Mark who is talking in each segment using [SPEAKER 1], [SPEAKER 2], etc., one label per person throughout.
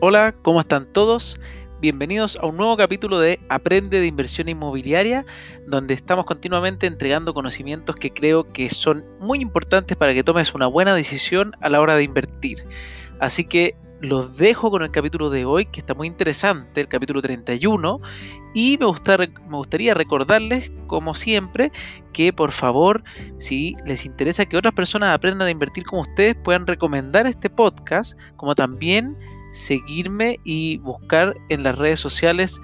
[SPEAKER 1] Hola, ¿cómo están todos? Bienvenidos a un nuevo capítulo de Aprende de Inversión Inmobiliaria, donde estamos continuamente entregando conocimientos que creo que son muy importantes para que tomes una buena decisión a la hora de invertir. Así que los dejo con el capítulo de hoy, que está muy interesante, el capítulo 31, y me, me gustaría recordarles, como siempre, que por favor, si les interesa que otras personas aprendan a invertir como ustedes, puedan recomendar este podcast, como también seguirme y buscar en las redes sociales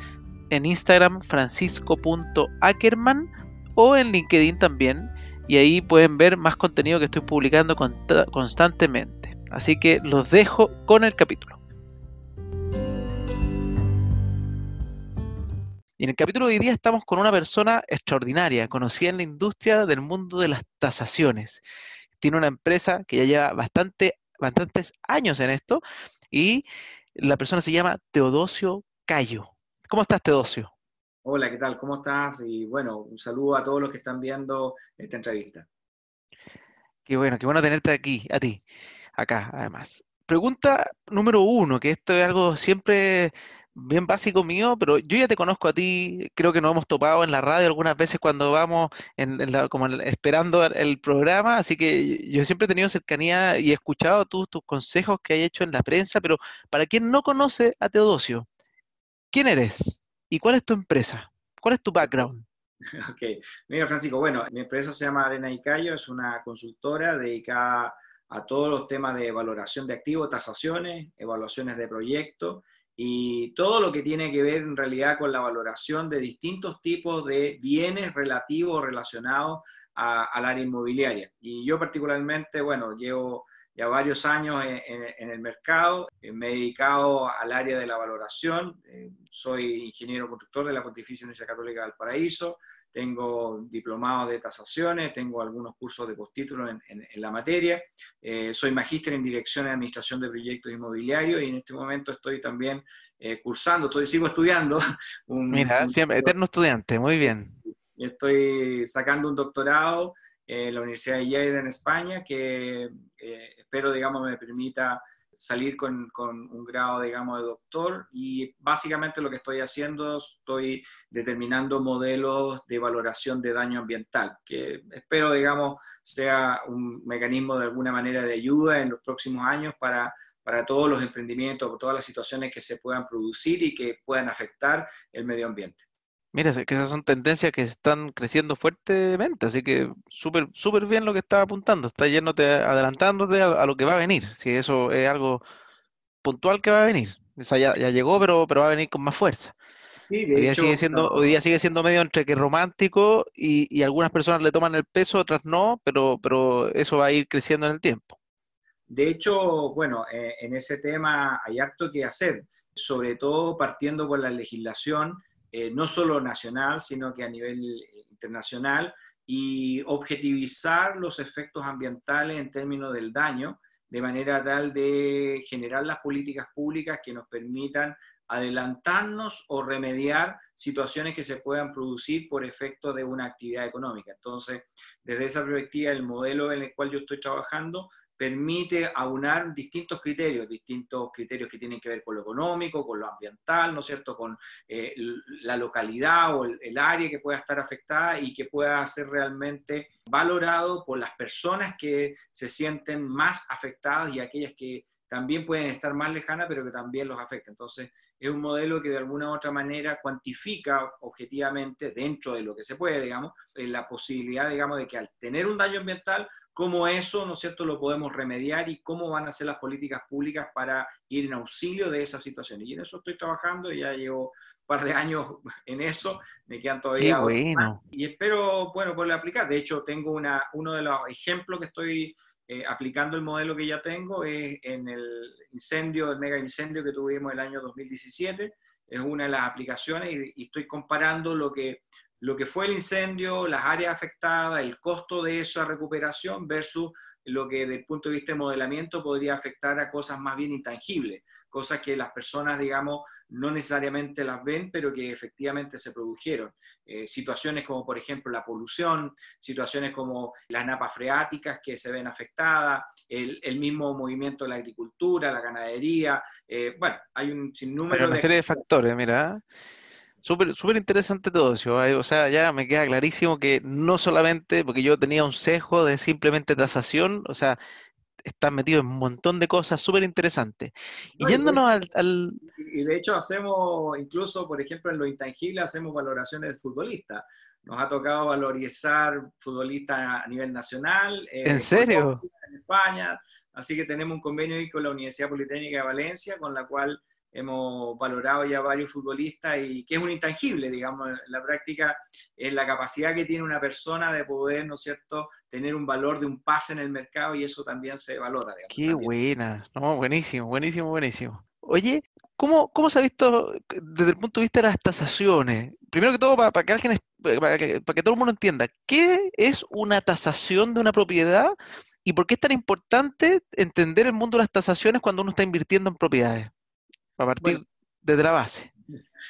[SPEAKER 1] en Instagram francisco.ackerman o en LinkedIn también. Y ahí pueden ver más contenido que estoy publicando constantemente. Así que los dejo con el capítulo. Y en el capítulo de hoy día estamos con una persona extraordinaria, conocida en la industria del mundo de las tasaciones. Tiene una empresa que ya lleva bastante, bastantes años en esto y la persona se llama Teodosio Cayo. ¿Cómo estás, Teodosio?
[SPEAKER 2] Hola, ¿qué tal? ¿Cómo estás? Y bueno, un saludo a todos los que están viendo esta entrevista.
[SPEAKER 1] Qué bueno, qué bueno tenerte aquí, a ti, acá, además. Pregunta número uno, que esto es algo siempre bien básico mío, pero yo ya te conozco a ti, creo que nos hemos topado en la radio algunas veces cuando vamos en, como esperando el programa, así que yo siempre he tenido cercanía y he escuchado tus, tus consejos que hay hecho en la prensa, pero para quien no conoce a Teodosio, ¿quién eres? ¿Y cuál es tu empresa? ¿Cuál es tu background?
[SPEAKER 2] Ok, mira Francisco, bueno, mi empresa se llama Arena y Cayo, es una consultora dedicada a todos los temas de valoración de activos, tasaciones, evaluaciones de proyectos y todo lo que tiene que ver en realidad con la valoración de distintos tipos de bienes relativos relacionados al área inmobiliaria. Y yo particularmente, bueno, llevo ya varios años en, el mercado, eh, me he dedicado al área de la valoración, eh, soy ingeniero constructor de la Pontificia Universidad Católica del Paraíso, tengo diplomados de tasaciones, tengo algunos cursos de postítulo en, en, la materia, eh, soy magíster en dirección de administración de proyectos inmobiliarios y en este momento estoy también eh, cursando, estoy, sigo estudiando.
[SPEAKER 1] Un, Mira, siempre, eterno estudiante, muy bien.
[SPEAKER 2] Estoy sacando un doctorado en la Universidad de Lleida en España que eh, espero, digamos, me permita salir con, con, un grado, digamos, de doctor y básicamente lo que estoy haciendo, estoy determinando modelos de valoración de daño ambiental, que espero, digamos, sea un mecanismo de alguna manera de ayuda en los próximos años para, para todos los emprendimientos, todas las situaciones que se puedan producir y que puedan afectar el medio ambiente.
[SPEAKER 1] Mira, que esas son tendencias que están creciendo fuertemente, así que súper súper bien lo que estás apuntando, está yéndote, adelantándote a, lo que va a venir, si eso es algo puntual que va a venir. Ya, ya llegó, pero, pero va a venir con más fuerza. hoy, día sigue siendo, hoy día sigue siendo medio entre que romántico y, y, algunas personas le toman el peso, otras no, pero, pero eso va a ir creciendo en el tiempo.
[SPEAKER 2] De hecho, bueno, eh, en ese tema hay harto que hacer, sobre todo partiendo por la legislación eh, no solo nacional, sino que a nivel eh, internacional, y objetivizar los efectos ambientales en términos del daño, de manera tal de generar las políticas públicas que nos permitan adelantarnos o remediar situaciones que se puedan producir por efecto de una actividad económica. Entonces, desde esa perspectiva, el modelo en el cual yo estoy trabajando permite aunar distintos criterios, distintos criterios que tienen que ver con lo económico, con lo ambiental, ¿no es cierto?, con eh, la localidad o el, área que pueda estar afectada y que pueda ser realmente valorado por las personas que se sienten más afectadas y aquellas que también pueden estar más lejanas, pero que también los afecta. Entonces, es un modelo que de alguna u otra manera cuantifica objetivamente, dentro de lo que se puede, digamos, eh, la posibilidad, digamos, de que al tener un daño ambiental cómo eso, ¿no es cierto?, lo podemos remediar y cómo van a ser las políticas públicas para ir en auxilio de esa situación. Y en eso estoy trabajando, ya llevo un par de años en eso, me quedan todavía...
[SPEAKER 1] bueno.
[SPEAKER 2] y espero, bueno, poder aplicar. De hecho, tengo una, uno de los ejemplos que estoy eh, aplicando el modelo que ya tengo es en el incendio, el mega incendio que tuvimos el año 2017. Es una de las aplicaciones y estoy comparando lo que lo que fue el incendio, las áreas afectadas, el costo de esa recuperación versus lo que desde el punto de vista de modelamiento podría afectar a cosas más bien intangibles, cosas que las personas, digamos, no necesariamente las ven, pero que efectivamente se produjeron. Eh, situaciones como, por ejemplo, la polución, situaciones como las napas freáticas que se ven afectadas, el, mismo movimiento de la agricultura, la ganadería. Eh, bueno, hay un sinnúmero
[SPEAKER 1] de... serie de factores, mira. Súper super interesante todo eso. O sea, ya me queda clarísimo que no solamente, porque yo tenía un sesgo de simplemente tasación, o sea, están metidos en un montón de cosas súper interesantes. y yéndonos al,
[SPEAKER 2] Y de hecho hacemos, incluso, por ejemplo, en lo intangible, hacemos valoraciones de futbolistas. Nos ha tocado valorizar futbolistas a nivel nacional.
[SPEAKER 1] Eh, ¿En serio?
[SPEAKER 2] En España. Así que tenemos un convenio ahí con la Universidad Politécnica de Valencia, con la cual hemos valorado ya varios futbolistas y que es un intangible, digamos, en la práctica, es la capacidad que tiene una persona de poder, ¿no es cierto?, tener un valor de un pase en el mercado y eso también se valora.
[SPEAKER 1] Digamos, Qué buena, no, buenísimo, buenísimo, buenísimo. Oye, ¿cómo, ¿cómo se ha visto desde el punto de vista de las tasaciones? Primero que todo, para, que alguien, para que, para que todo el mundo entienda, ¿qué es una tasación de una propiedad y por qué es tan importante entender el mundo de las tasaciones cuando uno está invirtiendo en propiedades? A partir desde la base.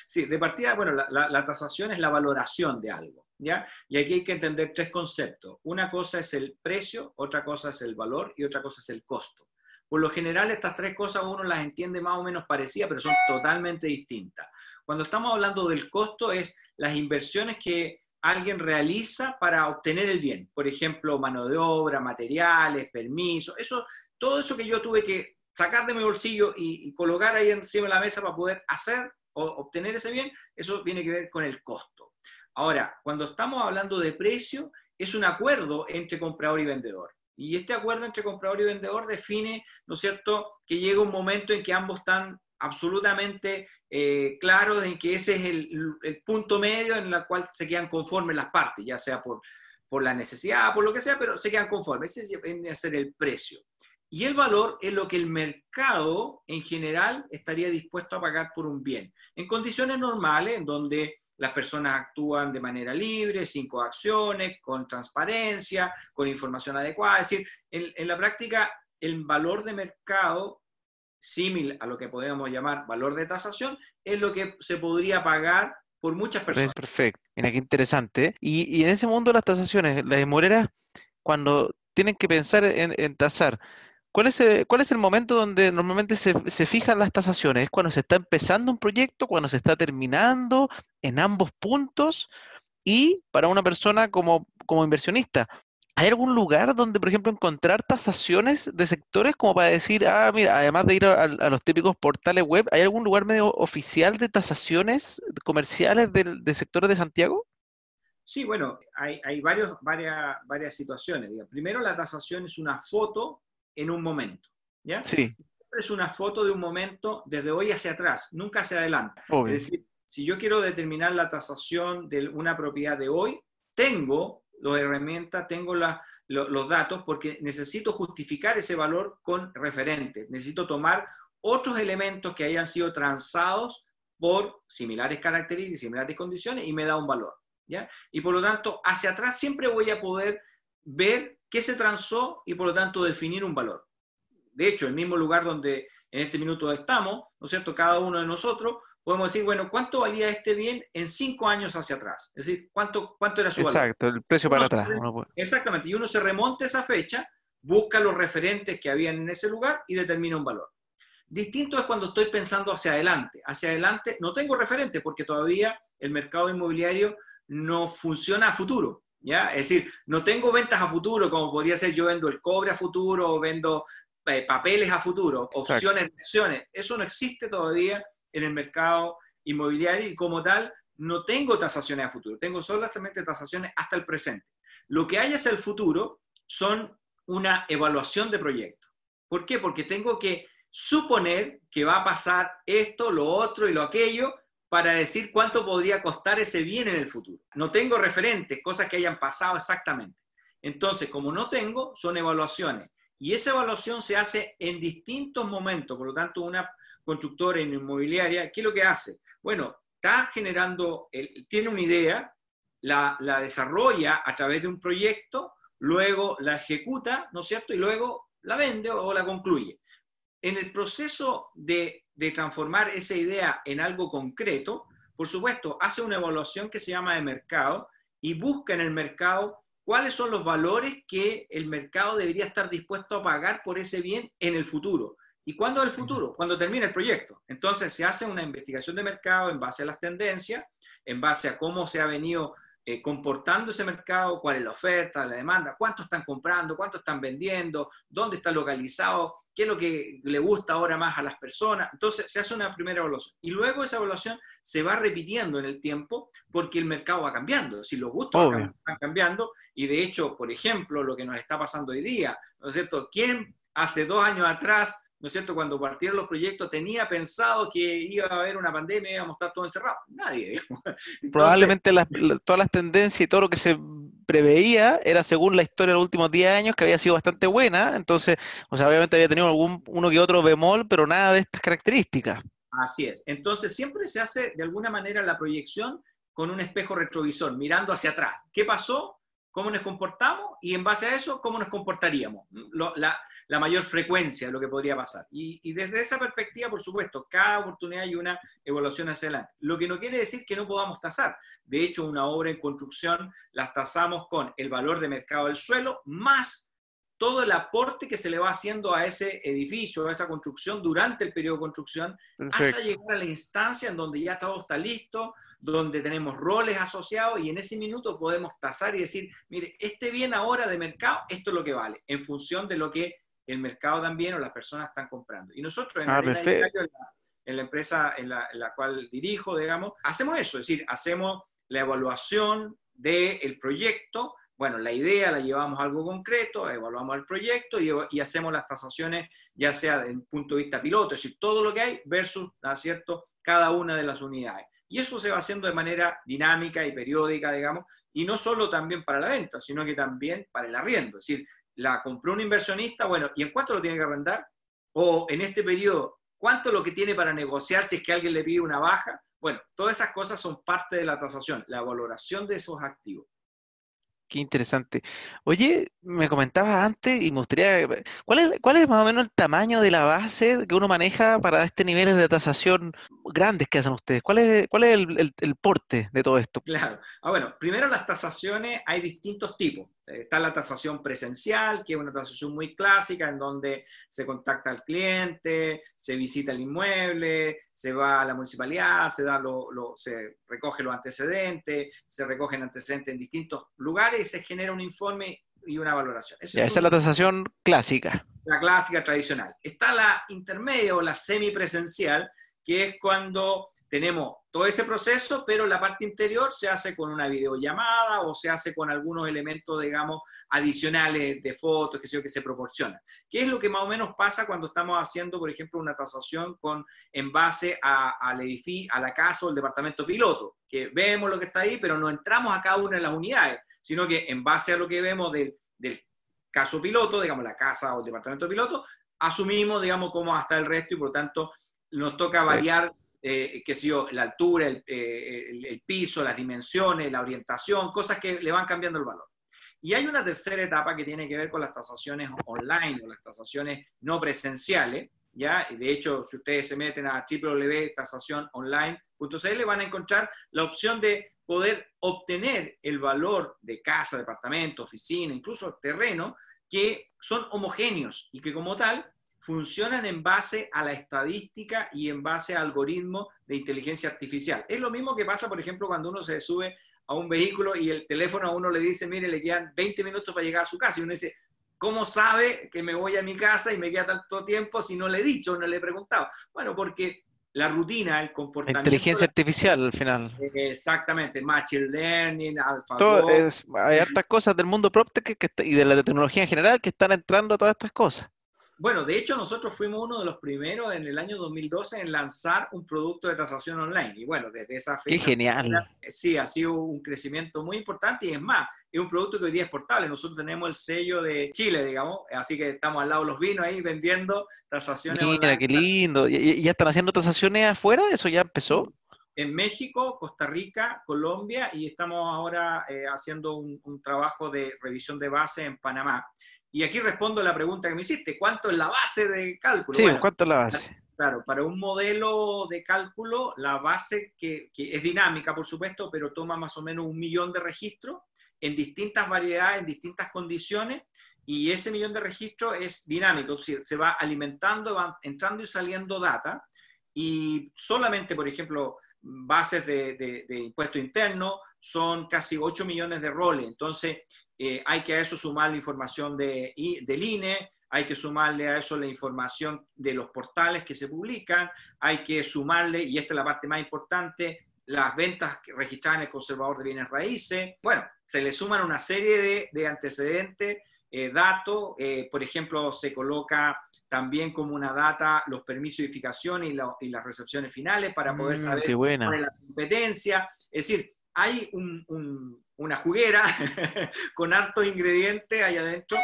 [SPEAKER 2] Sí, de partida, bueno, la, tasación es la valoración de algo, ¿ya? Y aquí hay que entender tres conceptos. Una cosa es el precio, otra cosa es el valor y otra cosa es el costo. Por lo general, estas tres cosas uno las entiende más o menos parecidas, pero son totalmente distintas. Cuando estamos hablando del costo, es las inversiones que alguien realiza para obtener el bien. Por ejemplo, mano de obra, materiales, permisos, eso, todo eso que yo tuve que sacar de mi bolsillo y, colocar ahí encima de la mesa para poder hacer o obtener ese bien, eso tiene que ver con el costo. Ahora, cuando estamos hablando de precio, es un acuerdo entre comprador y vendedor. Y este acuerdo entre comprador y vendedor define, ¿no es cierto?, que llega un momento en que ambos están absolutamente eh, claros en que ese es el, punto medio en el cual se quedan conformes las partes, ya sea por, por la necesidad, por lo que sea, pero se quedan conformes. Ese a ser el precio. Y el valor es lo que el mercado en general estaría dispuesto a pagar por un bien. En condiciones normales, en donde las personas actúan de manera libre, sin coacciones, con transparencia, con información adecuada. Es decir, en, la práctica, el valor de mercado, similar a lo que podríamos llamar valor de tasación, es lo que se podría pagar por muchas personas.
[SPEAKER 1] Perfecto. Mira qué interesante. Y, en ese mundo de las tasaciones, las demoreras, cuando tienen que pensar en tasar, ¿Cuál es, el, ¿Cuál es el momento donde normalmente se, se, fijan las tasaciones? ¿Es cuando se está empezando un proyecto, cuando se está terminando, en ambos puntos? Y para una persona como, inversionista, ¿hay algún lugar donde, por ejemplo, encontrar tasaciones de sectores como para decir, ah, mira, además de ir a, los típicos portales web, ¿hay algún lugar medio oficial de tasaciones comerciales de, sectores de Santiago?
[SPEAKER 2] Sí, bueno, hay, varias situaciones. Primero, la tasación es una foto en un momento. ¿ya?
[SPEAKER 1] Sí.
[SPEAKER 2] Es una foto de un momento desde hoy hacia atrás, nunca hacia adelante. Es decir, si yo quiero determinar la tasación de una propiedad de hoy, tengo las herramientas, tengo los datos, porque necesito justificar ese valor con referentes. Necesito tomar otros elementos que hayan sido transados por similares características similares condiciones y me da un valor. ¿ya? Y por lo tanto, hacia atrás siempre voy a poder ver qué se transó y por lo tanto definir un valor. De hecho, el mismo lugar donde en este minuto estamos, ¿no es cierto? Cada uno de nosotros podemos decir, bueno, ¿cuánto valía este bien en cinco años hacia atrás? Es decir, ¿cuánto, cuánto era su
[SPEAKER 1] valor? Exacto, el precio para atrás.
[SPEAKER 2] exactamente, y uno se remonta a esa fecha, busca los referentes que habían en ese lugar y determina un valor. Distinto es cuando estoy pensando hacia adelante. Hacia adelante no tengo referente porque todavía el mercado inmobiliario no funciona a futuro. Es decir, no tengo ventas a futuro, como podría ser yo vendo el cobre a futuro o vendo eh, papeles a futuro, opciones de acciones. Eso no existe todavía en el mercado inmobiliario y como tal no tengo tasaciones a futuro, tengo solamente tasaciones hasta el presente. Lo que hay hacia el futuro son una evaluación de proyectos. ¿Por qué? Porque tengo que suponer que va a pasar esto, lo otro y lo aquello para decir cuánto podría costar ese bien en el futuro. No tengo referentes, cosas que hayan pasado exactamente. Entonces, como no tengo, son evaluaciones. Y esa evaluación se hace en distintos momentos. Por lo tanto, una constructora inmobiliaria, ¿qué es lo que hace? Bueno, está generando, tiene una idea, la, la desarrolla a través de un proyecto, luego la ejecuta, ¿no es cierto? Y luego la vende o la concluye en el proceso de, de transformar esa idea en algo concreto, por supuesto, hace una evaluación que se llama de mercado y busca en el mercado cuáles son los valores que el mercado debería estar dispuesto a pagar por ese bien en el futuro. ¿Y cuándo es el futuro? Cuando termine el proyecto. Entonces se hace una investigación de mercado en base a las tendencias, en base a cómo se ha venido eh, comportando ese mercado, cuál es la oferta, la demanda, cuánto están comprando, cuánto están vendiendo, dónde está localizado, qué es lo que le gusta ahora más a las personas. Entonces se hace una primera evaluación. Y luego esa evaluación se va repitiendo en el tiempo porque el mercado va cambiando. Si los gustos van cambiando, y de hecho, por ejemplo, lo que nos está pasando hoy día, ¿no es cierto? ¿Quién hace dos años atrás ¿no es cierto?, cuando partieron los proyectos, tenía pensado que iba a haber una pandemia y íbamos a estar todos encerrados. Nadie.
[SPEAKER 1] Probablemente todas las tendencias y todo lo que se preveía era según la historia de los últimos 10 años, que había sido bastante buena. Entonces, o sea, obviamente había tenido algún, uno que otro bemol, pero nada de estas características.
[SPEAKER 2] Así es. Entonces, siempre se hace de alguna manera la proyección con un espejo retrovisor, mirando hacia atrás. ¿Qué pasó? Cómo nos comportamos y en base a eso, cómo nos comportaríamos, la, mayor frecuencia de lo que podría pasar. Y, desde esa perspectiva, por supuesto, cada oportunidad hay una evaluación hacia adelante. Lo que no quiere decir que no podamos tasar. De hecho, una obra en construcción las tasamos con el valor de mercado del suelo más todo el aporte que se le va haciendo a ese edificio, a esa construcción durante el periodo de construcción, hasta llegar a la instancia en donde ya todo está listo, donde tenemos roles asociados y en ese minuto podemos tasar y decir, mire, este bien ahora de mercado, esto es lo que vale, en función de lo que el mercado también o las personas están comprando. Y nosotros en, ah, la, empresa en la, cual dirijo, digamos, hacemos eso, es decir, hacemos la evaluación del proyecto, bueno, la idea la llevamos a algo concreto, evaluamos el proyecto y, hacemos las tasaciones, ya sea desde un punto de vista piloto, es decir, todo lo que hay versus, ¿cierto?, cada una de las unidades. Y eso se va haciendo de manera dinámica y periódica, digamos, y no solo también para la venta, sino que también para el arriendo. Es decir, la compró un inversionista, bueno, ¿y en cuánto lo tiene que arrendar? O en este periodo, ¿cuánto lo que tiene para negociar si es que alguien le pide una baja? Bueno, todas esas cosas son parte de la tasación, la valoración de esos activos.
[SPEAKER 1] Qué interesante. Oye, me comentabas antes y me gustaría, ¿cuál es, más o menos el tamaño de la base que uno maneja para este niveles de tasación grandes que hacen ustedes? ¿Cuál es, cuál es el, porte de todo esto?
[SPEAKER 2] Claro. Ah, bueno, primero las tasaciones hay distintos tipos. Está la tasación presencial, que es una tasación muy clásica, en donde se contacta al cliente, se visita el inmueble, se va a la municipalidad, se, da lo, se recoge los antecedentes, se recogen antecedentes en distintos lugares y se genera un informe y una valoración.
[SPEAKER 1] esa es la tasación clásica.
[SPEAKER 2] La clásica tradicional. Está la intermedia o la semipresencial, que es cuando tenemos todo ese proceso, pero la parte interior se hace con una videollamada o se hace con algunos elementos, digamos, adicionales de fotos, que, sé que se proporcionan. ¿Qué es lo que más o menos pasa cuando estamos haciendo, por ejemplo, una tasación con, en base al edificio, a la casa o el departamento piloto? Que vemos lo que está ahí, pero no entramos a cada una de las unidades, sino que en base a lo que vemos del, del caso piloto, digamos, la casa o el departamento piloto, asumimos, digamos, cómo hasta el resto y por lo tanto nos toca variar eh, qué sé yo, la altura, eh, el, piso, las dimensiones, la orientación, cosas que le van cambiando el valor. Y hay una tercera etapa que tiene que ver con las tasaciones online o las tasaciones no presenciales, ¿ya? Y de hecho, si ustedes se meten a www.tasaciononline.cl van a encontrar la opción de poder obtener el valor de casa, departamento, oficina, incluso terreno, que son homogéneos y que como tal funcionan en base a la estadística y en base a algoritmos de inteligencia artificial. Es lo mismo que pasa, por ejemplo, cuando uno se sube a un vehículo y el teléfono a uno le dice, mire, le quedan 20 minutos para llegar a su casa. Y uno dice, ¿cómo sabe que me voy a mi casa y me queda tanto tiempo si no le he dicho, no le he preguntado? Bueno, porque la rutina, el comportamiento.
[SPEAKER 1] Inteligencia artificial al final.
[SPEAKER 2] Exactamente, machine learning,
[SPEAKER 1] AlphaGo. hay hartas cosas del mundo PropTech y de la tecnología en general que están entrando a todas estas cosas.
[SPEAKER 2] Bueno, de hecho nosotros fuimos uno de los primeros en el año 2012 en lanzar un producto de tasación online. Y bueno, desde esa fecha...
[SPEAKER 1] ¡Qué genial!
[SPEAKER 2] Sí, ha sido un crecimiento muy importante y es más, es un producto que hoy día es portable. Nosotros tenemos el sello de Chile, digamos, así que estamos al lado de los vinos ahí vendiendo tasaciones
[SPEAKER 1] Mira, qué lindo. ¿Y, ya están haciendo tasaciones afuera? ¿Eso ya empezó?
[SPEAKER 2] En México, Costa Rica, Colombia y estamos ahora eh, haciendo un trabajo de revisión de base en Panamá. Y aquí respondo a la pregunta que me hiciste, ¿cuánto es la base de cálculo?
[SPEAKER 1] Sí, ¿cuánto es la base?
[SPEAKER 2] Claro, para un modelo de cálculo, la base que, es dinámica, por supuesto, pero toma más o menos un millón de registros en distintas variedades, en distintas condiciones, y ese millón de registros es dinámico, es decir, se va alimentando, va entrando y saliendo data, y solamente, por ejemplo, bases de, impuesto interno son casi 8 millones de roles, entonces eh, hay que a eso sumar la información de, del INE, hay que sumarle a eso la información de los portales que se publican, hay que sumarle, y esta es la parte más importante, las ventas registradas en el conservador de bienes raíces. Bueno, se le suman una serie de, antecedentes, eh, datos, eh, por ejemplo, se coloca también como una data los permisos de edificación y, las recepciones finales para poder mm, saber cuál es la competencia. Es decir, hay una juguera con hartos ingredientes ahí adentro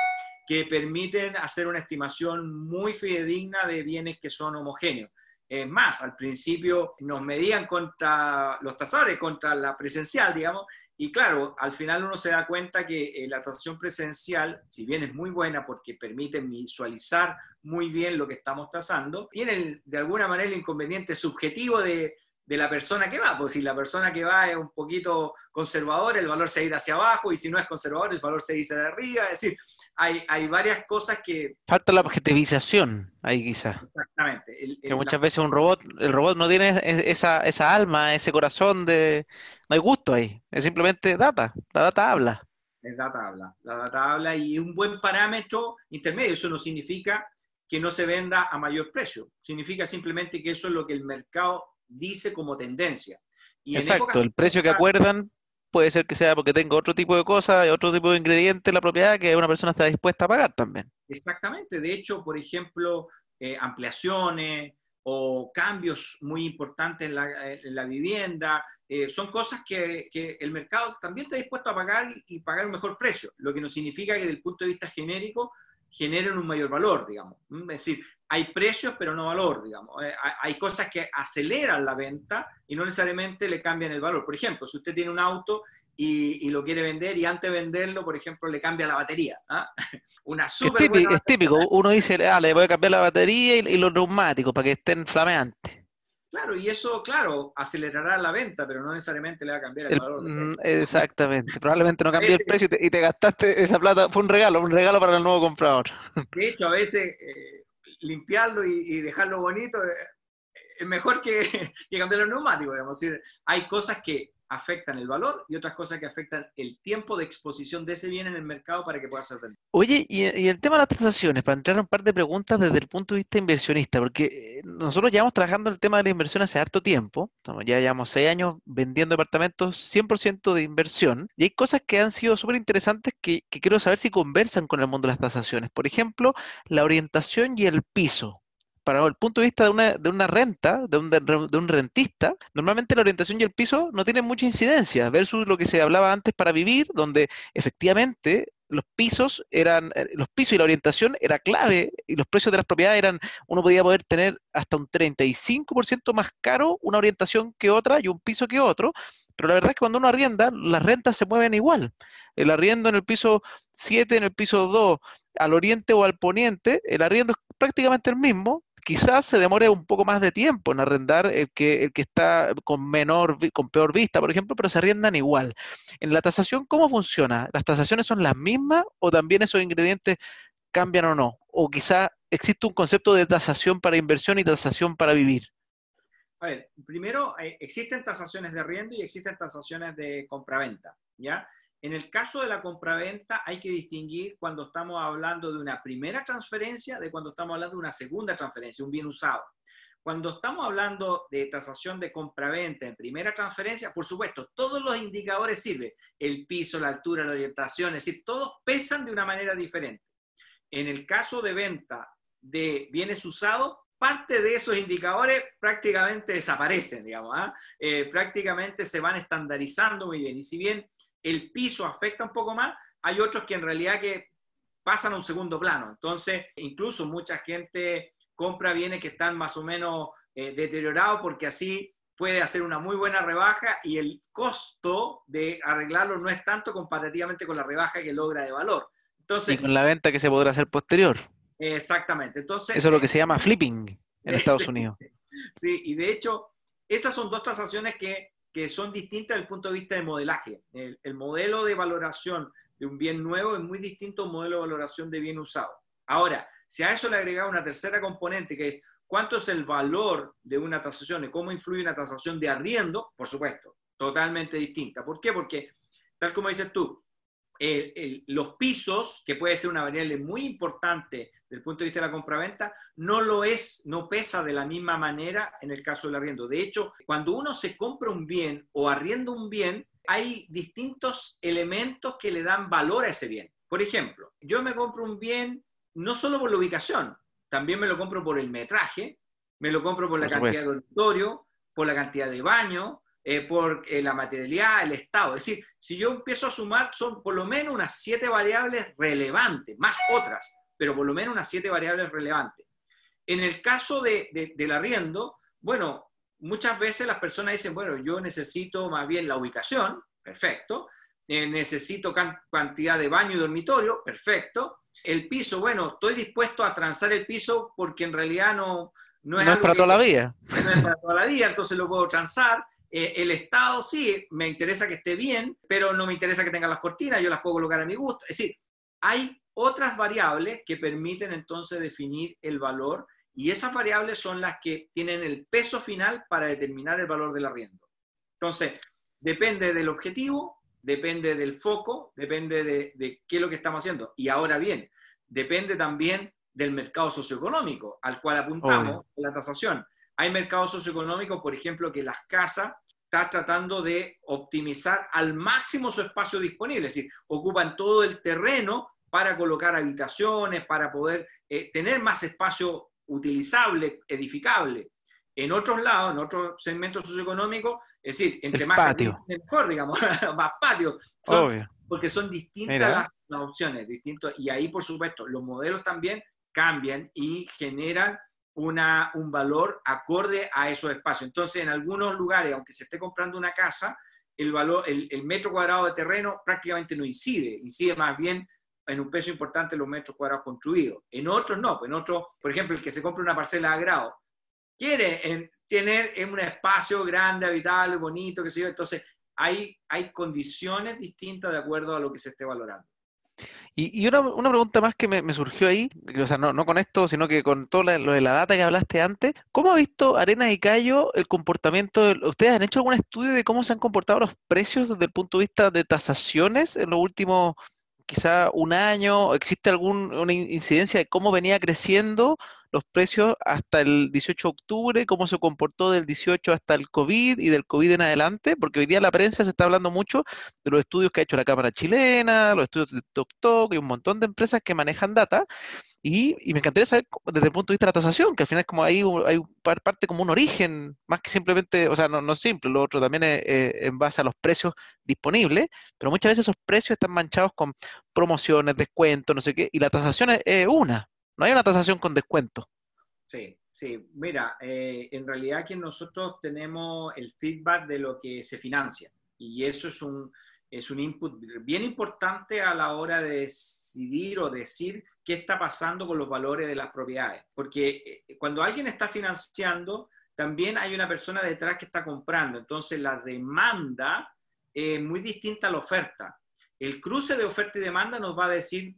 [SPEAKER 2] que permiten hacer una estimación muy fidedigna de bienes que son homogéneos. Es más, al principio nos medían contra los tasadores, contra la presencial, digamos, y claro, al final uno se da cuenta que eh, la tasación presencial, si bien es muy buena porque permite visualizar muy bien lo que estamos tasando, tiene de alguna manera el inconveniente subjetivo de, de la persona que va, pues si la persona que va es un poquito conservador, el valor se irá hacia abajo, y si no es conservador, el valor se irá hacia arriba, es decir, hay, hay varias cosas que...
[SPEAKER 1] Falta la objetivización ahí quizás. Exactamente. que muchas veces un robot, el robot no tiene esa, esa alma, ese corazón de... No hay gusto ahí, es simplemente data, la data habla.
[SPEAKER 2] Es data habla, la data habla y un buen parámetro intermedio, eso no significa que no se venda a mayor precio, significa simplemente que eso es lo que el mercado dice como tendencia.
[SPEAKER 1] Exacto, el precio que acuerdan puede ser que sea porque tenga otro tipo de cosas, otro tipo de ingrediente en la propiedad que una persona está dispuesta a pagar también.
[SPEAKER 2] Exactamente, de hecho, por ejemplo, eh, ampliaciones o cambios muy importantes en la, vivienda, eh, son cosas que, que, el mercado también está dispuesto a pagar y pagar un mejor precio, lo que no significa que desde el punto de vista genérico generen un mayor valor, digamos. Es decir, hay precios pero no valor, digamos. Eh, hay cosas que aceleran la venta y no necesariamente le cambian el valor. Por ejemplo, si usted tiene un auto y, lo quiere vender y antes de venderlo, por ejemplo, le cambia la batería. ¿ah?
[SPEAKER 1] Una super es, típico, es típico, uno dice, ah, le voy a cambiar la batería y, los neumáticos para que estén flameantes.
[SPEAKER 2] Claro, y eso, claro, acelerará la venta, pero no necesariamente le va a cambiar el, valor.
[SPEAKER 1] Mm, exactamente, probablemente no cambie el precio y te, gastaste esa plata, fue un regalo, un regalo para el nuevo comprador.
[SPEAKER 2] De hecho, a veces eh, limpiarlo y, dejarlo bonito eh, es mejor que, que cambiar los neumáticos, digamos. decir, hay cosas que afectan el valor y otras cosas que afectan el tiempo de exposición de ese bien en el mercado para que pueda ser vendido.
[SPEAKER 1] Oye, y, el tema de las transacciones, para entrar a un par de preguntas desde el punto de vista inversionista, porque eh, nosotros llevamos trabajando el tema de la inversión hace harto tiempo, ya llevamos seis años vendiendo departamentos 100% de inversión, y hay cosas que han sido súper interesantes que, que quiero saber si conversan con el mundo de las tasaciones. Por ejemplo, la orientación y el piso para el punto de vista de una, de una renta, de un, de un, rentista, normalmente la orientación y el piso no tienen mucha incidencia, versus lo que se hablaba antes para vivir, donde efectivamente los pisos eran, eh, los pisos y la orientación era clave, y los precios de las propiedades eran, uno podía poder tener hasta un 35% más caro una orientación que otra y un piso que otro, pero la verdad es que cuando uno arrienda, las rentas se mueven igual. El arriendo en el piso 7, en el piso 2, al oriente o al poniente, el arriendo es prácticamente el mismo, quizás se demore un poco más de tiempo en arrendar el que, el que está con menor, con peor vista, por ejemplo, pero se arriendan igual. En la tasación, ¿cómo funciona? ¿Las tasaciones son las mismas o también esos ingredientes cambian o no? O quizá existe un concepto de tasación para inversión y tasación para vivir.
[SPEAKER 2] A ver, primero, eh, existen tasaciones de arriendo y existen tasaciones de compraventa, ¿ya? En el caso de la compraventa hay que distinguir cuando estamos hablando de una primera transferencia de cuando estamos hablando de una segunda transferencia, un bien usado. Cuando estamos hablando de tasación de compraventa en primera transferencia, por supuesto, todos los indicadores sirven. El piso, la altura, la orientación, es decir, todos pesan de una manera diferente. En el caso de venta de bienes usados, parte de esos indicadores prácticamente desaparecen, digamos, ¿ah? eh, prácticamente se van estandarizando muy bien. Y si bien el piso afecta un poco más, hay otros que en realidad que pasan a un segundo plano. Entonces, incluso mucha gente compra bienes que están más o menos eh, deteriorados porque así puede hacer una muy buena rebaja y el costo de arreglarlo no es tanto comparativamente con la rebaja que logra de valor.
[SPEAKER 1] Entonces, y con la venta que se podrá hacer posterior.
[SPEAKER 2] Exactamente. Entonces,
[SPEAKER 1] Eso es lo que se llama flipping en Estados Unidos.
[SPEAKER 2] Sí, y de hecho, esas son dos transacciones que, que son distintas desde el punto de vista de modelaje. El, el, modelo de valoración de un bien nuevo es muy distinto a un modelo de valoración de bien usado. Ahora, si a eso le agregamos una tercera componente que es cuánto es el valor de una tasación y cómo influye una tasación de arriendo, por supuesto, totalmente distinta. ¿Por qué? Porque, tal como dices tú, los pisos, que puede ser una variable muy importante desde el punto de vista de la compraventa, no lo es, no pesa de la misma manera en el caso del arriendo. De hecho, cuando uno se compra un bien o arrienda un bien, hay distintos elementos que le dan valor a ese bien. Por ejemplo, yo me compro un bien no solo por la ubicación, también me lo compro por el metraje, me lo compro por la cantidad de dormitorio, por la cantidad de baño, eh, por eh, la materialidad, el estado. Es decir, si yo empiezo a sumar, son por lo menos unas siete variables relevantes, más otras, pero por lo menos unas siete variables relevantes. En el caso de, del arriendo, bueno, muchas veces las personas dicen, bueno, yo necesito más bien la ubicación, perfecto, eh, necesito cantidad de baño y dormitorio, perfecto. El piso, bueno, estoy dispuesto a transar el piso porque en realidad no,
[SPEAKER 1] no es, para toda la vida.
[SPEAKER 2] No es para toda la vida, entonces lo puedo transar. Eh, el estado sí, me interesa que esté bien, pero no me interesa que tenga las cortinas, yo las puedo colocar a mi gusto. Es decir, hay otras variables que permiten entonces definir el valor y esas variables son las que tienen el peso final para determinar el valor del arriendo. Entonces, depende del objetivo, depende del foco, depende de, qué es lo que estamos haciendo. Y ahora bien, depende también del mercado socioeconómico al cual apuntamos la tasación. Hay mercados socioeconómicos, por ejemplo, que las casas están tratando de optimizar al máximo su espacio disponible, es decir, ocupan todo el terreno para colocar habitaciones, para poder eh, tener más espacio utilizable, edificable. En otros lados, en otros segmentos socioeconómicos, es decir, entre más
[SPEAKER 1] patio.
[SPEAKER 2] mejor, digamos, más patio. Porque son distintas las, opciones, distintos, y ahí, por supuesto, los modelos también cambian y generan una, un valor acorde a esos espacios. Entonces, en algunos lugares, aunque se esté comprando una casa, el, valor, el, el metro cuadrado de terreno prácticamente no incide, incide más bien en un peso importante los metros cuadrados construidos. En otros no, pues en otros, por ejemplo, el que se compra una parcela de grado, quiere tener un espacio grande, habitable, bonito, que sé yo, entonces hay, hay condiciones distintas de acuerdo a lo que se esté valorando.
[SPEAKER 1] Y, una, pregunta más que me, surgió ahí, o sea, no, no, con esto, sino que con todo lo de la data que hablaste antes, ¿cómo ha visto Arenas y Cayo el comportamiento? De, ¿Ustedes han hecho algún estudio de cómo se han comportado los precios desde el punto de vista de tasaciones en los últimos quizá un año? ¿Existe alguna incidencia de cómo venía creciendo los precios hasta el 18 de octubre, cómo se comportó del 18 hasta el COVID y del COVID en adelante, porque hoy día la prensa se está hablando mucho de los estudios que ha hecho la Cámara Chilena, los estudios de TokTok y un montón de empresas que manejan data, y, me encantaría saber desde el punto de vista de la tasación, que al final es como ahí hay parte como un origen, más que simplemente, o sea, no, no simple, lo otro también es en base a los precios disponibles, pero muchas veces esos precios están manchados con promociones, descuentos, no sé qué, y la tasación es una, no hay una tasación con descuento.
[SPEAKER 2] Sí, sí. Mira, eh, en realidad aquí nosotros tenemos el feedback de lo que se financia y eso es un, es un input bien importante a la hora de decidir o decir qué está pasando con los valores de las propiedades. Porque eh, cuando alguien está financiando, también hay una persona detrás que está comprando. Entonces la demanda es muy distinta a la oferta. El cruce de oferta y demanda nos va a decir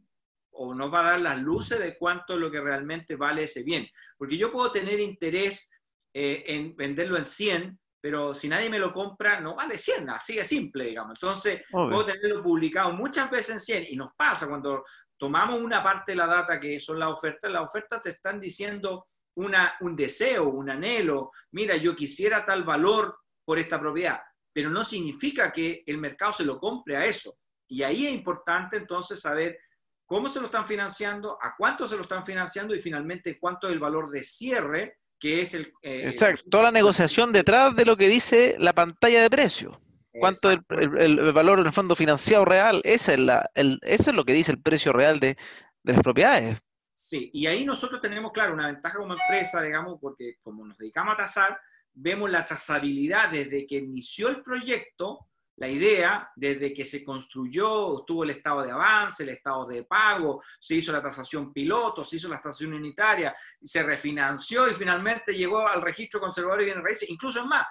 [SPEAKER 2] o nos va a dar las luces de cuánto es lo que realmente vale ese bien. Porque yo puedo tener interés eh, en venderlo en 100, pero si nadie me lo compra, no vale 100, así de simple, digamos. Entonces, puedo tenerlo publicado muchas veces en 100 y nos pasa cuando tomamos una parte de la data que son las ofertas, las ofertas te están diciendo una, un deseo, un anhelo, mira, yo quisiera tal valor por esta propiedad, pero no significa que el mercado se lo compre a eso. Y ahí es importante entonces saber cómo se lo están financiando, a cuánto se lo están financiando y finalmente cuánto es el valor de cierre, que es el...
[SPEAKER 1] Eh, Exacto, toda la negociación detrás de lo que dice la pantalla de precio. ¿Cuánto es el, valor en el fondo financiado real? Ese es, la, el, eso es lo que dice el precio real de, de las propiedades.
[SPEAKER 2] Sí, y ahí nosotros tenemos, claro, una ventaja como empresa, digamos, porque como nos dedicamos a tasar, vemos la trazabilidad desde que inició el proyecto la idea, desde que se construyó, estuvo el estado de avance, el estado de pago, se hizo la tasación piloto, se hizo la tasación unitaria, se refinanció y finalmente llegó al registro conservador de bienes raíces, incluso es más,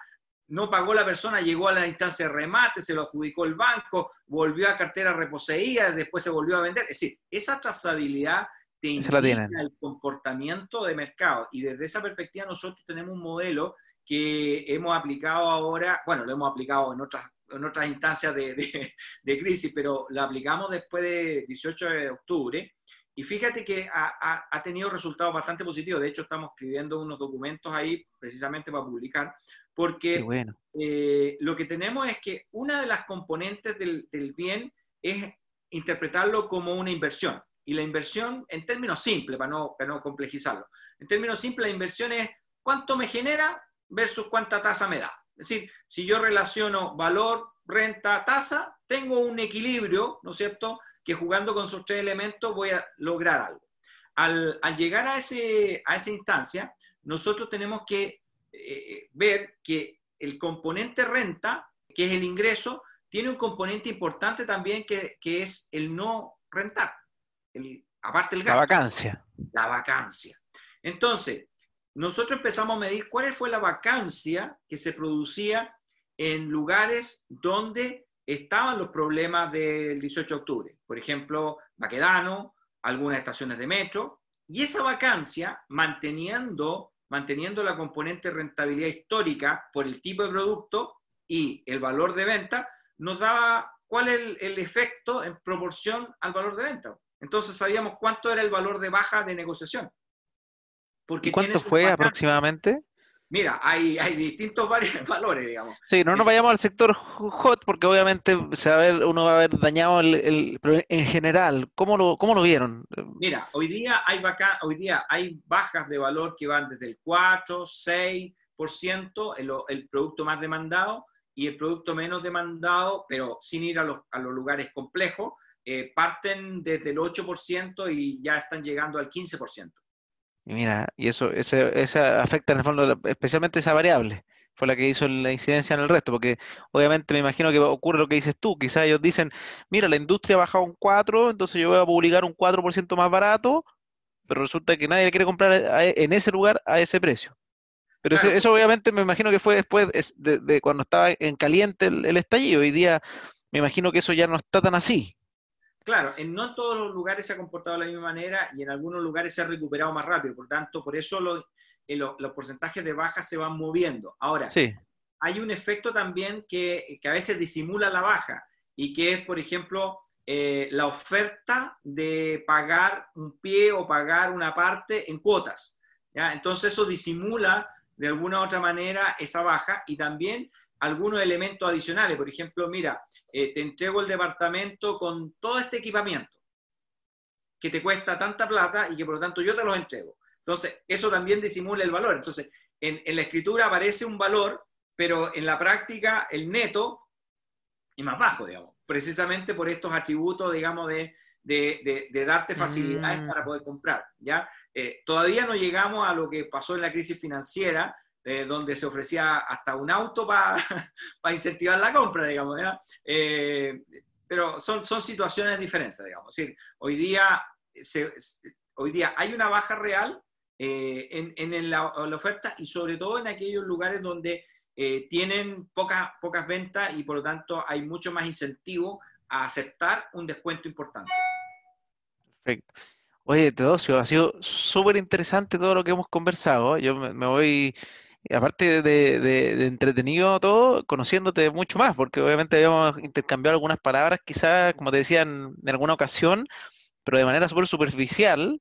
[SPEAKER 2] no pagó la persona, llegó a la instancia de remate, se lo adjudicó el banco, volvió a cartera reposeída, después se volvió a vender. Es decir, esa trazabilidad te indica el comportamiento de mercado. Y desde esa perspectiva nosotros tenemos un modelo que hemos aplicado ahora, bueno, lo hemos aplicado en otras, en otras instancias de, de, crisis, pero lo aplicamos después de 18 de octubre. Y fíjate que ha, ha, tenido resultados bastante positivos. De hecho, estamos escribiendo unos documentos ahí precisamente para publicar, porque eh, lo que tenemos es que una de las componentes del, del bien es interpretarlo como una inversión. Y la inversión, en términos simples, para no, para no complejizarlo, en términos simples, la inversión es cuánto me genera versus cuánta tasa me da. Es decir, si yo relaciono valor, renta, tasa, tengo un equilibrio, ¿no es cierto?, que jugando con esos tres elementos voy a lograr algo. Al, al llegar a, ese, a esa instancia, nosotros tenemos que eh, ver que el componente renta, que es el ingreso, tiene un componente importante también que, que es el no rentar, el, aparte el
[SPEAKER 1] gasto. La vacancia.
[SPEAKER 2] La vacancia. Entonces, nosotros empezamos a medir cuál fue la vacancia que se producía en lugares donde estaban los problemas del 18 de octubre. Por ejemplo, Baquedano, algunas estaciones de metro. Y esa vacancia, manteniendo, manteniendo la componente rentabilidad histórica por el tipo de producto y el valor de venta, nos daba cuál es el efecto en proporción al valor de venta. Entonces sabíamos cuánto era el valor de baja de negociación.
[SPEAKER 1] ¿Y cuánto fue aproximadamente?
[SPEAKER 2] Mira, hay, hay distintos valores, digamos.
[SPEAKER 1] Sí, no nos vayamos al sector hot porque obviamente se va a ver, uno va a haber dañado el, pero en general, ¿cómo lo, cómo lo vieron?
[SPEAKER 2] Mira, hoy día hay vaca, hoy día hay bajas de valor que van desde el 4, 6%, el, el producto más demandado, y el producto menos demandado, pero sin ir a los, a los lugares complejos, eh, parten desde el 8% y ya están llegando al 15%.
[SPEAKER 1] Y mira, y eso ese, ese afecta en el fondo especialmente esa variable, fue la que hizo la incidencia en el resto, porque obviamente me imagino que ocurre lo que dices tú, quizás ellos dicen, mira, la industria ha bajado un 4, entonces yo voy a publicar un 4% más barato, pero resulta que nadie quiere comprar en ese lugar a ese precio. Pero eso, obviamente me imagino que fue después de, cuando estaba en caliente el, el estallido, hoy día me imagino que eso ya no está tan así.
[SPEAKER 2] Claro, en no todos los lugares se ha comportado de la misma manera y en algunos lugares se ha recuperado más rápido. Por tanto, por eso eh, los porcentajes de baja se van moviendo. Ahora, sí. hay un efecto también que, a veces disimula la baja y que es, por ejemplo, eh, la oferta de pagar un pie o pagar una parte en cuotas. ¿ya? Entonces eso disimula de alguna u otra manera esa baja y también algunos elementos adicionales. Por ejemplo, mira, eh, te entrego el departamento con todo este equipamiento que te cuesta tanta plata y que por lo tanto yo te lo entrego. Entonces, eso también disimula el valor. Entonces, en, la escritura aparece un valor, pero en la práctica el neto es más bajo, digamos, precisamente por estos atributos, digamos, de, de, darte facilidades mm. para poder comprar. ¿ya? Eh, todavía no llegamos a lo que pasó en la crisis financiera, eh, donde se ofrecía hasta un auto para incentivar la compra, digamos. Eh, pero son, son situaciones diferentes, digamos. hoy, día hoy día hay una baja real eh, en, en la, oferta y sobre todo en aquellos lugares donde tienen pocas, pocas ventas y por lo tanto hay mucho más incentivo a aceptar un descuento importante.
[SPEAKER 1] Perfecto. Oye, Teodosio, ha sido súper interesante todo lo que hemos conversado. Yo me voy aparte de, entretenido todo, conociéndote mucho más, porque obviamente habíamos intercambiado algunas palabras, quizás, como te decía en, alguna ocasión, pero de manera súper superficial.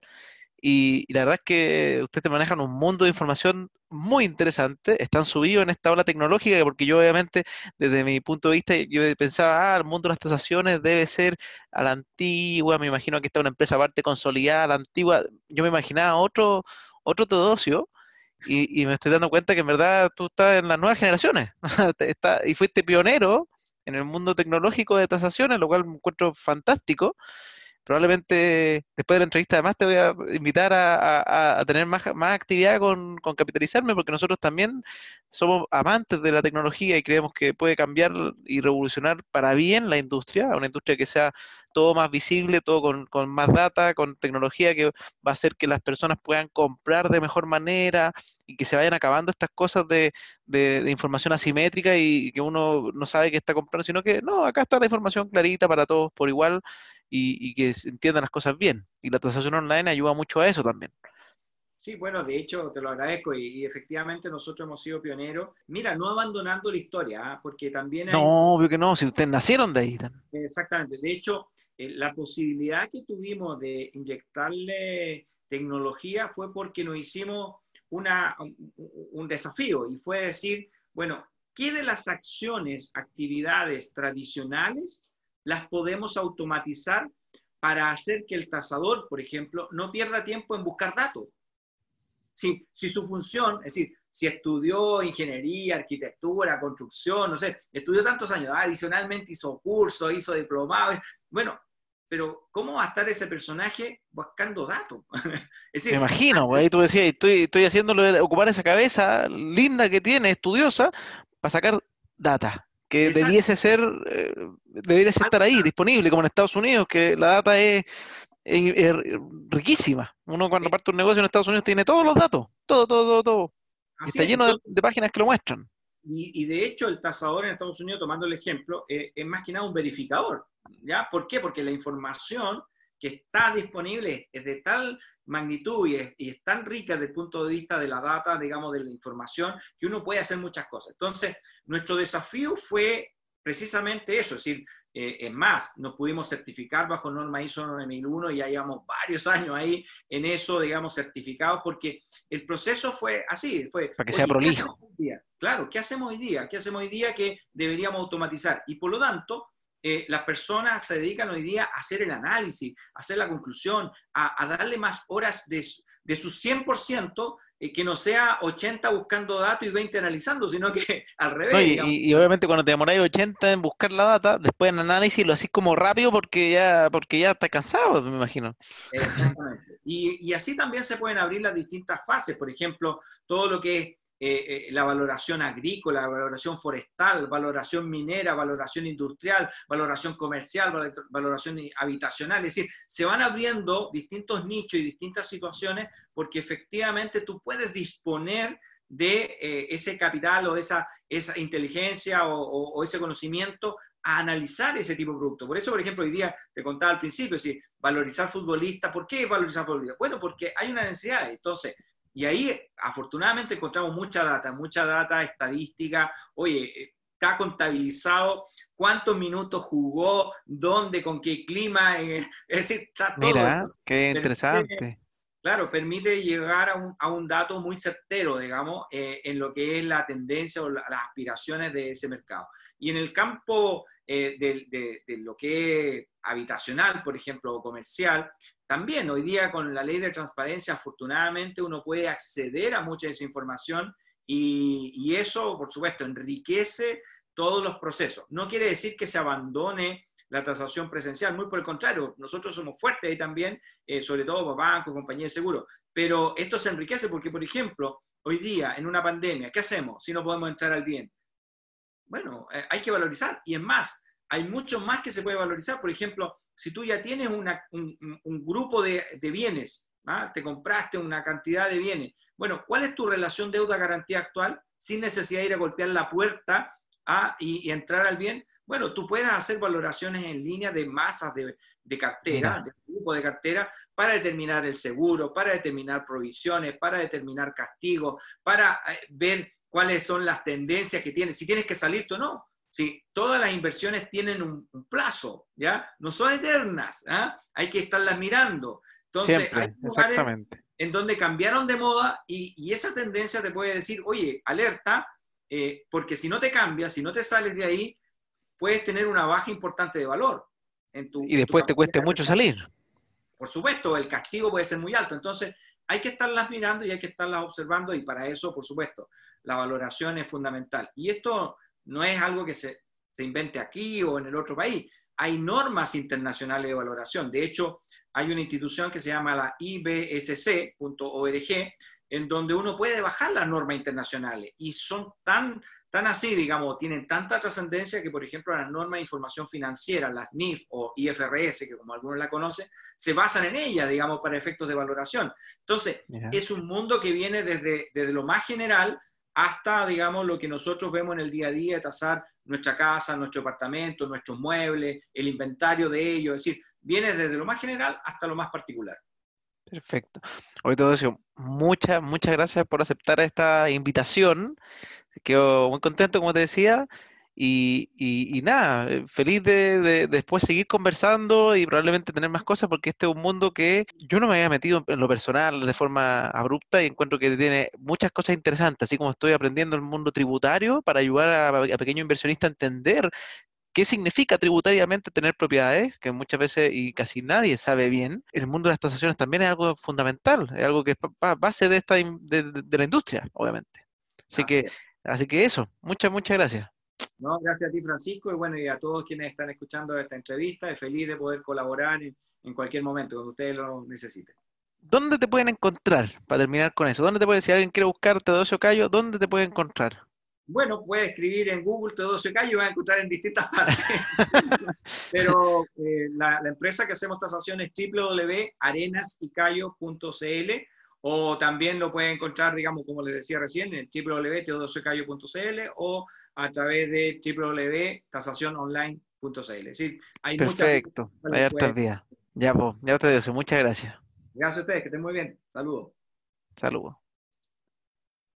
[SPEAKER 1] Y, la verdad es que ustedes te manejan un mundo de información muy interesante, están subidos en esta ola tecnológica, porque yo obviamente, desde mi punto de vista, yo pensaba, ah, el mundo de las tasaciones debe ser a la antigua, me imagino que está una empresa aparte consolidada, a la antigua, yo me imaginaba otro, otro Teodosio, y, me estoy dando cuenta que en verdad tú estás en las nuevas generaciones y fuiste pionero en el mundo tecnológico de tasaciones, lo cual me encuentro fantástico. Probablemente después de la entrevista además te voy a invitar a, tener más, más actividad con, con, capitalizarme, porque nosotros también somos amantes de la tecnología y creemos que puede cambiar y revolucionar para bien la industria, una industria que sea todo más visible, todo con, con, más data, con tecnología que va a hacer que las personas puedan comprar de mejor manera y que se vayan acabando estas cosas de, de, información asimétrica y que uno no sabe qué está comprando, sino que no, acá está la información clarita para todos por igual y, y que entiendan las cosas bien. Y la transacción online ayuda mucho a eso también.
[SPEAKER 2] Sí, bueno, de hecho te lo agradezco y, efectivamente nosotros hemos sido pioneros. Mira, no abandonando la historia, ¿ah? porque también hay...
[SPEAKER 1] No, obvio que no, si ustedes nacieron de ahí.
[SPEAKER 2] Exactamente, de hecho, eh, la posibilidad que tuvimos de inyectarle tecnología fue porque nos hicimos una, un, desafío y fue decir, bueno, ¿qué de las acciones, actividades tradicionales las podemos automatizar para hacer que el tasador, por ejemplo, no pierda tiempo en buscar datos? Si, si su función, es decir, si estudió ingeniería, arquitectura, construcción, no sé, estudió tantos años, adicionalmente hizo cursos, hizo diplomados, bueno, pero ¿cómo va a estar ese personaje buscando datos?
[SPEAKER 1] Me imagino, güey, tú decías, estoy, estoy haciéndolo ocupar esa cabeza linda que tiene, estudiosa, para sacar data, que debiese ser, eh, debiese estar ahí, disponible, como en Estados Unidos, que la data es, riquísima. Uno cuando parte un negocio en Estados Unidos tiene todos los datos, todo, todo, todo, todo. está lleno de, páginas que lo muestran.
[SPEAKER 2] Y, de hecho el tasador en Estados Unidos, tomando el ejemplo, eh, es más que nada un verificador. ¿ya? ¿Por qué? Porque la información que está disponible es de tal magnitud y es, tan rica desde el punto de vista de la data, digamos, de la información, que uno puede hacer muchas cosas. Entonces, nuestro desafío fue precisamente eso, es decir, eh, es más, nos pudimos certificar bajo norma ISO 9001 y ya llevamos varios años ahí en eso, digamos, certificados, porque el proceso fue así, fue...
[SPEAKER 1] Para que sea prolijo.
[SPEAKER 2] Claro, ¿qué hacemos hoy día? ¿Qué hacemos hoy día que deberíamos automatizar? Y por lo tanto, eh, las personas se dedican hoy día a hacer el análisis, a hacer la conclusión, a, darle más horas de, de su 100%, eh, que no sea 80 buscando datos y 20 analizando, sino que al revés.
[SPEAKER 1] y, obviamente cuando te demoráis 80 en buscar la data, después en análisis lo haces como rápido porque ya, porque ya está cansado, me imagino.
[SPEAKER 2] Exactamente. Y, y así también se pueden abrir las distintas fases, por ejemplo, todo lo que es eh, eh, la valoración agrícola, valoración forestal, valoración minera, valoración industrial, valoración comercial, valoración habitacional. Es decir, se van abriendo distintos nichos y distintas situaciones porque efectivamente tú puedes disponer de eh, ese capital o esa, esa inteligencia o, ese conocimiento a analizar ese tipo de producto. Por eso, por ejemplo, hoy día te contaba al principio, es decir, valorizar futbolista. ¿Por qué valorizar futbolista? Bueno, porque hay una necesidad. Entonces, y ahí, afortunadamente, encontramos mucha data, mucha data estadística. Oye, está contabilizado cuántos minutos jugó, dónde, con qué clima. Eh, es decir, está todo.
[SPEAKER 1] Mira, qué interesante.
[SPEAKER 2] claro, permite llegar a un, a un, dato muy certero, digamos, eh, en lo que es la tendencia o las aspiraciones de ese mercado. Y en el campo eh, de, lo que es habitacional, por ejemplo, o comercial, también hoy día con la ley de transparencia, afortunadamente uno puede acceder a mucha de esa información y, eso, por supuesto, enriquece todos los procesos. No quiere decir que se abandone la transacción presencial, muy por el contrario, nosotros somos fuertes ahí también, eh, sobre todo por bancos, compañías de seguro, pero esto se enriquece porque, por ejemplo, hoy día en una pandemia, ¿qué hacemos si no podemos entrar al bien? Bueno, eh, hay que valorizar y es más, hay mucho más que se puede valorizar, por ejemplo, si tú ya tienes un, grupo de, bienes, ¿ah? te compraste una cantidad de bienes, bueno, ¿cuál es tu relación deuda-garantía actual sin necesidad de ir a golpear la puerta ¿ah? y, entrar al bien? Bueno, tú puedes hacer valoraciones en línea de masas de, cartera, de grupo de cartera, para determinar el seguro, para determinar provisiones, para determinar castigos, para eh, ver cuáles son las tendencias que tienes, si tienes que salir o no. ¿sí? Todas las inversiones tienen un, plazo, ¿ya? No son eternas, ¿ah? Hay que estarlas mirando. Entonces, hay lugares en donde cambiaron de moda y, esa tendencia te puede decir, oye, alerta, eh, porque si no te cambias, si no te sales de ahí, puedes tener una baja importante de valor. En tu,
[SPEAKER 1] y después te cueste mucho salir.
[SPEAKER 2] Por supuesto, el castigo puede ser muy alto. Entonces, hay que estarlas mirando y hay que estarlas observando y para eso, por supuesto, la valoración es fundamental. Y esto no es algo que se, invente aquí o en el otro país. hay normas internacionales de valoración. De hecho, hay una institución que se llama la ibsc.org, en donde uno puede bajar las normas internacionales y son tan, tan así, digamos, tienen tanta trascendencia que, por ejemplo, las normas de información financiera, las NIF o IFRS, que como algunos la conocen, se basan en ellas, digamos, para efectos de valoración. Entonces, es un mundo que viene desde, desde lo más general hasta, digamos, lo que nosotros vemos en el día a día, tasar nuestra casa, nuestro apartamento, nuestros muebles, el inventario de ellos, es decir, viene desde lo más general hasta lo más particular.
[SPEAKER 1] Perfecto. Hoy todo eso, muchas, muchas gracias por aceptar esta invitación. Quedo muy contento, como te decía, y, nada, eh, feliz de, después seguir conversando y probablemente tener más cosas, porque este es un mundo que yo no me había metido en lo personal de forma abrupta y encuentro que tiene muchas cosas interesantes, así como estoy aprendiendo el mundo tributario para ayudar a, a pequeños inversionistas a entender qué significa tributariamente tener propiedades, que muchas veces y casi nadie sabe bien. El mundo de las tasaciones también es algo fundamental, es algo que es base de, esta, de, la industria, obviamente. Así, que, así que eso, muchas, muchas gracias.
[SPEAKER 2] No, gracias a ti, Francisco, y bueno, y a todos quienes están escuchando esta entrevista. Es feliz de poder colaborar en, cualquier momento, cuando ustedes lo necesiten.
[SPEAKER 1] ¿Dónde te pueden encontrar, para terminar con eso? ¿Dónde te puede, si alguien quiere buscar Teodosio Cayo, dónde te puede encontrar?
[SPEAKER 2] Bueno, puede escribir en Google Teodosio Cayo y va a encontrar en distintas partes. Pero eh, la, empresa que hacemos tasación es www.arenasycayo.cl o también lo puede encontrar, digamos, como les decía recién, en www.teodosiocayo.cl o a través de www.tasaciononline.cl. Es decir,
[SPEAKER 1] hay Perfecto, hay hartas vías. Ya, pues, ya te digo, muchas gracias.
[SPEAKER 2] Gracias a ustedes, que estén muy bien. Saludos.
[SPEAKER 1] Saludos.